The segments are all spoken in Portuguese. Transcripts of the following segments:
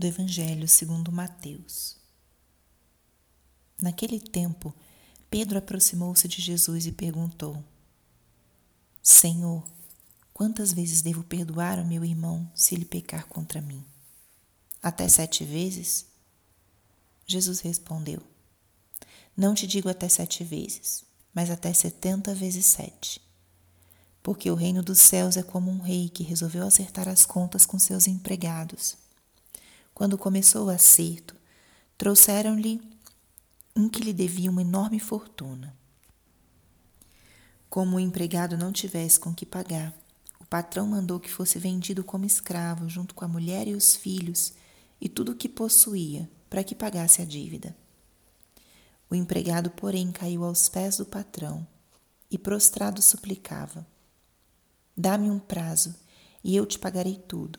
do Evangelho segundo Mateus. Naquele tempo, Pedro aproximou-se de Jesus e perguntou: Senhor, quantas vezes devo perdoar ao meu irmão se ele pecar contra mim? Até sete vezes? Jesus respondeu: Não te digo até sete vezes, mas até setenta vezes sete. Porque o reino dos céus é como um rei que resolveu acertar as contas com seus empregados. Quando começou o acerto, trouxeram-lhe um que lhe devia uma enorme fortuna. Como o empregado não tivesse com que pagar, o patrão mandou que fosse vendido como escravo, junto com a mulher e os filhos e tudo o que possuía, para que pagasse a dívida. O empregado, porém, caiu aos pés do patrão e, prostrado, suplicava: Dá-me um prazo e eu te pagarei tudo.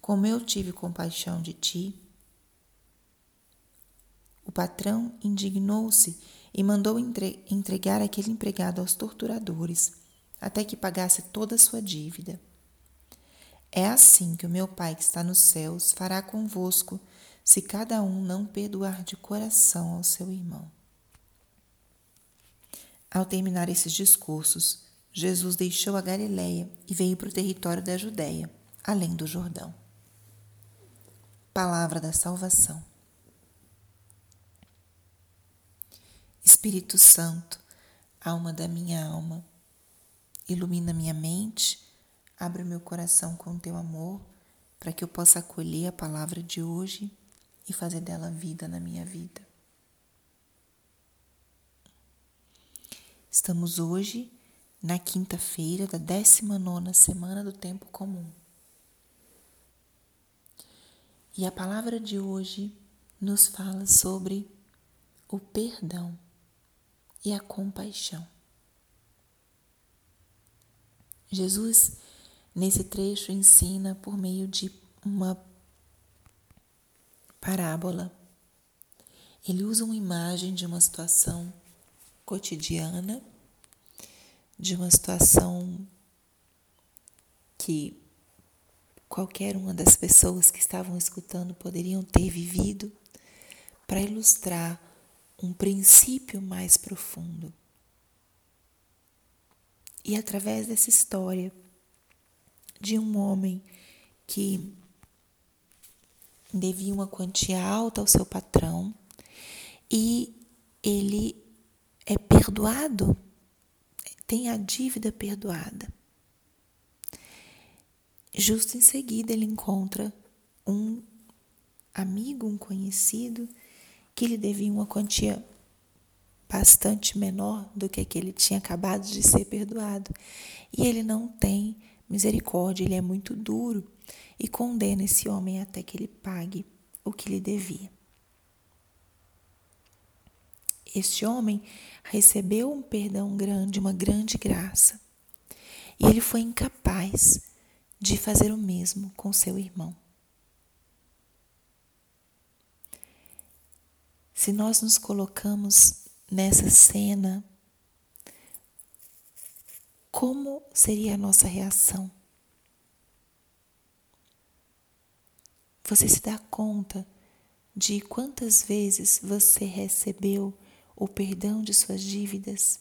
como eu tive compaixão de ti? O patrão indignou-se e mandou entregar aquele empregado aos torturadores, até que pagasse toda a sua dívida. É assim que o meu Pai que está nos céus fará convosco, se cada um não perdoar de coração ao seu irmão. Ao terminar esses discursos, Jesus deixou a Galiléia e veio para o território da Judéia, além do Jordão. Palavra da Salvação. Espírito Santo, alma da minha alma, ilumina minha mente, abre o meu coração com teu amor, para que eu possa acolher a palavra de hoje e fazer dela vida na minha vida. Estamos hoje na quinta-feira da 19 semana do tempo comum. E a palavra de hoje nos fala sobre o perdão e a compaixão. Jesus, nesse trecho, ensina por meio de uma parábola. Ele usa uma imagem de uma situação cotidiana, de uma situação que qualquer uma das pessoas que estavam escutando poderiam ter vivido para ilustrar um princípio mais profundo. E através dessa história de um homem que devia uma quantia alta ao seu patrão e ele é perdoado, tem a dívida perdoada. Justo em seguida, ele encontra um amigo, um conhecido, que lhe devia uma quantia bastante menor do que que ele tinha acabado de ser perdoado. E ele não tem misericórdia, ele é muito duro e condena esse homem até que ele pague o que lhe devia. Este homem recebeu um perdão grande, uma grande graça, e ele foi incapaz de fazer o mesmo com seu irmão. Se nós nos colocamos nessa cena, como seria a nossa reação? Você se dá conta de quantas vezes você recebeu o perdão de suas dívidas?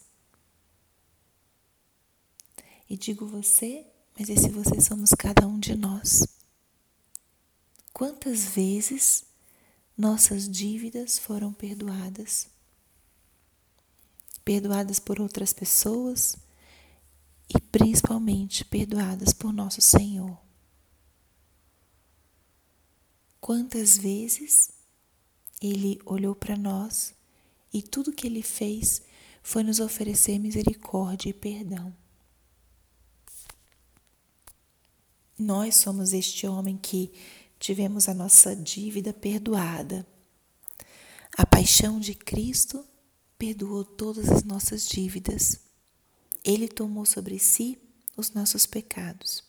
E digo você mas esse você somos cada um de nós. quantas vezes nossas dívidas foram perdoadas. Perdoadas por outras pessoas e principalmente perdoadas por nosso Senhor. Quantas vezes Ele olhou para nós e tudo que Ele fez foi nos oferecer misericórdia e perdão. Nós somos este homem que tivemos a nossa dívida perdoada. A paixão de Cristo perdoou todas as nossas dívidas. Ele tomou sobre si os nossos pecados.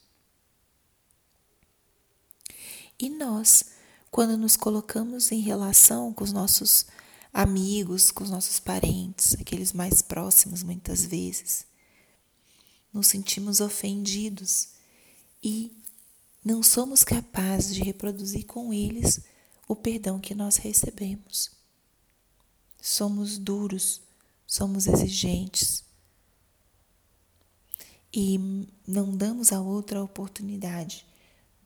E nós, quando nos colocamos em relação com os nossos amigos, com os nossos parentes, aqueles mais próximos muitas vezes, nos sentimos ofendidos e não somos capazes de reproduzir com eles o perdão que nós recebemos. Somos duros, somos exigentes e não damos a outra oportunidade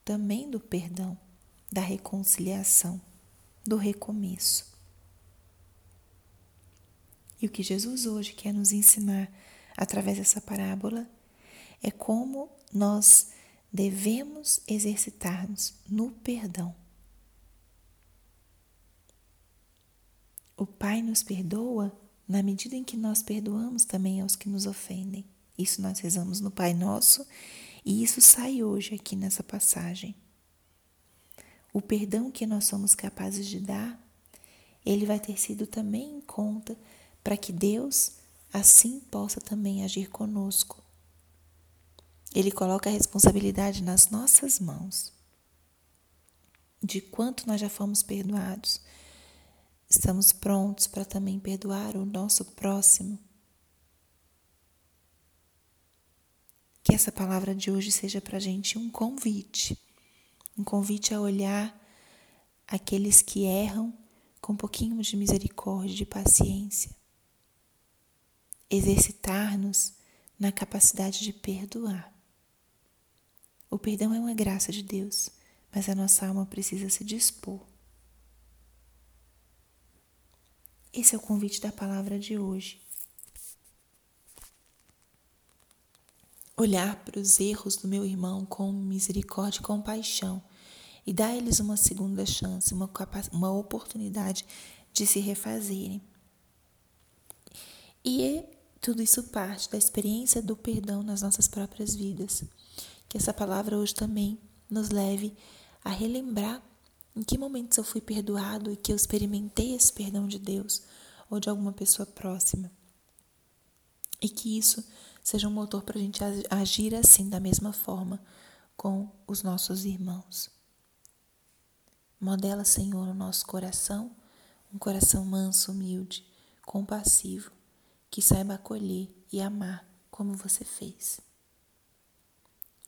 também do perdão, da reconciliação, do recomeço. E o que Jesus hoje quer nos ensinar através dessa parábola é como nós devemos exercitar-nos no perdão. O Pai nos perdoa na medida em que nós perdoamos também aos que nos ofendem. Isso nós rezamos no Pai Nosso e isso sai hoje aqui nessa passagem. O perdão que nós somos capazes de dar, ele vai ter sido também em conta para que Deus assim possa também agir conosco ele coloca a responsabilidade nas nossas mãos. De quanto nós já fomos perdoados, estamos prontos para também perdoar o nosso próximo. Que essa palavra de hoje seja para a gente um convite um convite a olhar aqueles que erram com um pouquinho de misericórdia, de paciência. Exercitar-nos na capacidade de perdoar. O perdão é uma graça de Deus, mas a nossa alma precisa se dispor. Esse é o convite da palavra de hoje. Olhar para os erros do meu irmão com misericórdia e compaixão e dar a eles uma segunda chance, uma, uma oportunidade de se refazerem. E é tudo isso parte da experiência do perdão nas nossas próprias vidas. Que essa palavra hoje também nos leve a relembrar em que momentos eu fui perdoado e que eu experimentei esse perdão de Deus ou de alguma pessoa próxima. E que isso seja um motor para a gente agir assim, da mesma forma, com os nossos irmãos. Modela, Senhor, no nosso coração um coração manso, humilde, compassivo, que saiba acolher e amar como você fez.